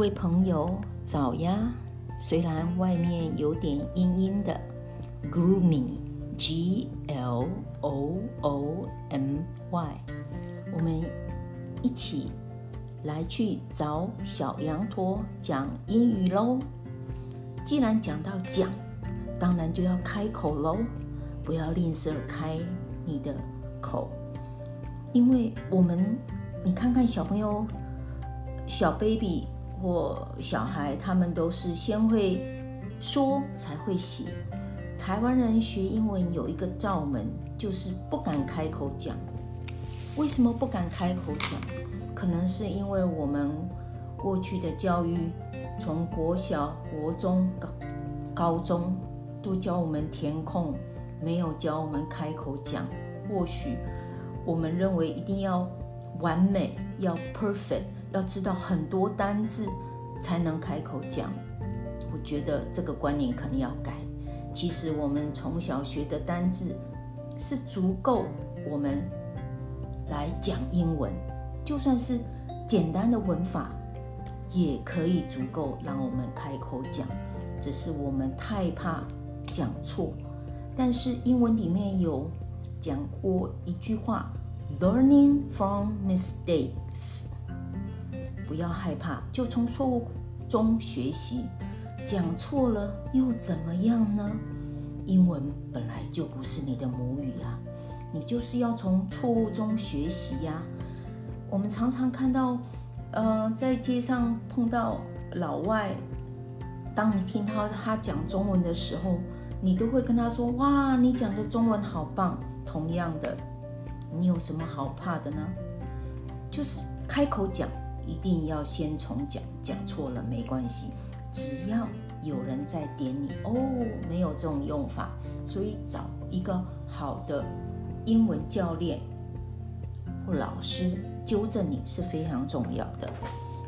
各位朋友，早呀！虽然外面有点阴阴的，gloomy，G L O O M Y，我们一起来去找小羊驼讲英语喽。既然讲到讲，当然就要开口喽，不要吝啬开你的口，因为我们，你看看小朋友，小 baby。或小孩，他们都是先会说才会写。台湾人学英文有一个罩门，就是不敢开口讲。为什么不敢开口讲？可能是因为我们过去的教育，从国小、国中、高高中都教我们填空，没有教我们开口讲。或许我们认为一定要完美，要 perfect。要知道很多单字才能开口讲，我觉得这个观念肯定要改。其实我们从小学的单字是足够我们来讲英文，就算是简单的文法也可以足够让我们开口讲。只是我们太怕讲错。但是英文里面有讲过一句话：“Learning from mistakes。”不要害怕，就从错误中学习。讲错了又怎么样呢？英文本来就不是你的母语啊，你就是要从错误中学习呀。我们常常看到，呃，在街上碰到老外，当你听到他讲中文的时候，你都会跟他说：“哇，你讲的中文好棒。”同样的，你有什么好怕的呢？就是开口讲。一定要先从讲讲错了没关系，只要有人在点你哦，没有这种用法，所以找一个好的英文教练或老师纠正你是非常重要的。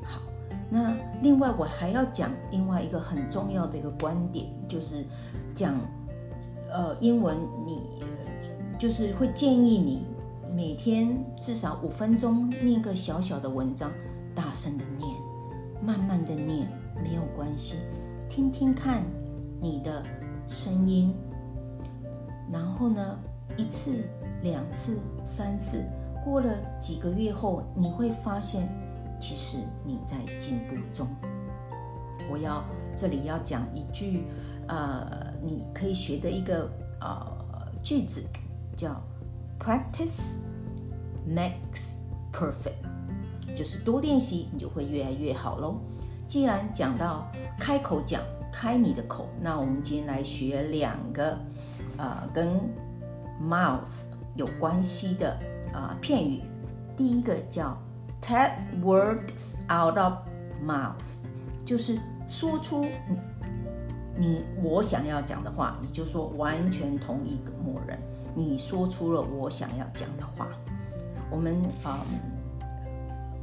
好，那另外我还要讲另外一个很重要的一个观点，就是讲呃英文，你就是会建议你每天至少五分钟念个小小的文章。大声的念，慢慢的念，没有关系。听听看你的声音，然后呢，一次、两次、三次，过了几个月后，你会发现，其实你在进步中。我要这里要讲一句，呃，你可以学的一个呃句子，叫 “Practice makes perfect”。就是多练习，你就会越来越好喽。既然讲到开口讲，开你的口，那我们今天来学两个，呃，跟 mouth 有关系的啊片语。第一个叫 t e d words out of mouth，就是说出你我想要讲的话，你就说完全同意默认，你说出了我想要讲的话。我们啊。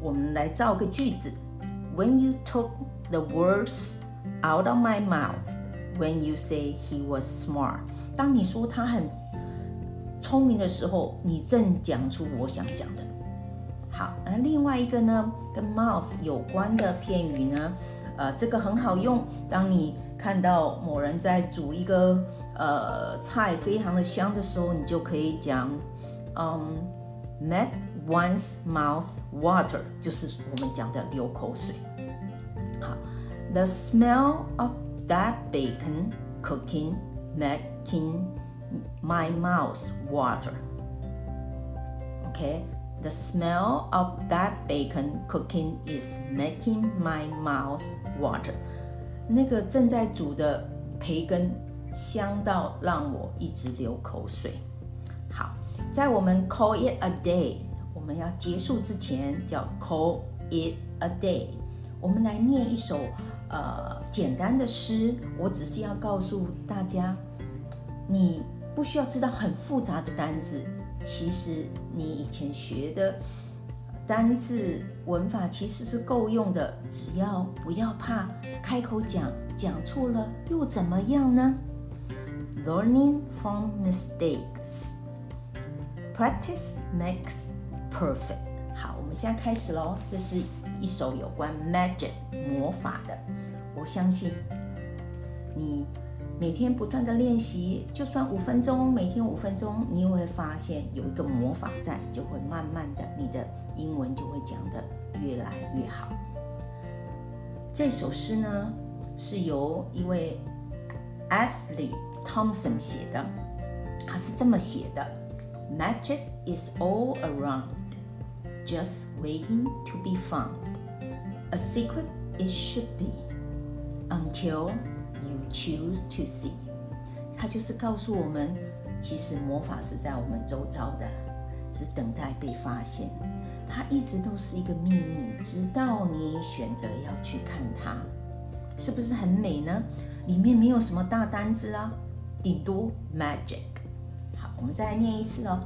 我们来造个句子：When you took the words out of my mouth, when you say he was smart，当你说他很聪明的时候，你正讲出我想讲的。好，那另外一个呢，跟 mouth 有关的片语呢，呃，这个很好用。当你看到某人在煮一个呃菜非常的香的时候，你就可以讲，嗯，met。One's mouth water 就是我们讲的流口水。好，The smell of that bacon cooking making my mouth water. Okay, the smell of that bacon cooking is making my mouth water. 那个正在煮的培根香到让我一直流口水。好，在我们 call it a day。我们要结束之前叫 call it a day。我们来念一首呃简单的诗。我只是要告诉大家，你不需要知道很复杂的单字。其实你以前学的单字文法其实是够用的，只要不要怕开口讲，讲错了又怎么样呢？Learning from mistakes, practice makes Perfect，好，我们现在开始喽。这是一首有关 magic 魔法的。我相信你每天不断的练习，就算五分钟，每天五分钟，你也会发现有一个魔法在，就会慢慢的，你的英文就会讲得越来越好。这首诗呢，是由一位 Athlete Thompson 写的，他是这么写的：Magic is all around, just waiting to be found. A secret it should be until you choose to see。他就是告诉我们，其实魔法是在我们周遭的，是等待被发现。它一直都是一个秘密，直到你选择要去看它，是不是很美呢？里面没有什么大单子啊，顶多 magic。好，我们再来念一次哦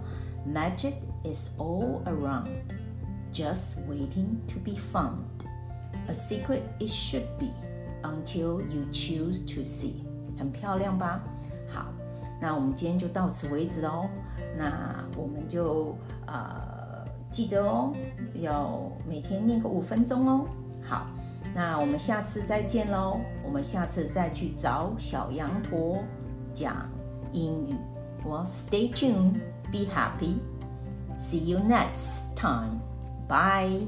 ：Magic is all around, just waiting to be found. A secret it should be until you choose to see。很漂亮吧？好，那我们今天就到此为止喽。那我们就呃。记得哦，要每天念个五分钟哦。好，那我们下次再见喽。我们下次再去找小羊驼讲英语。Well, stay tuned, be happy. See you next time. Bye.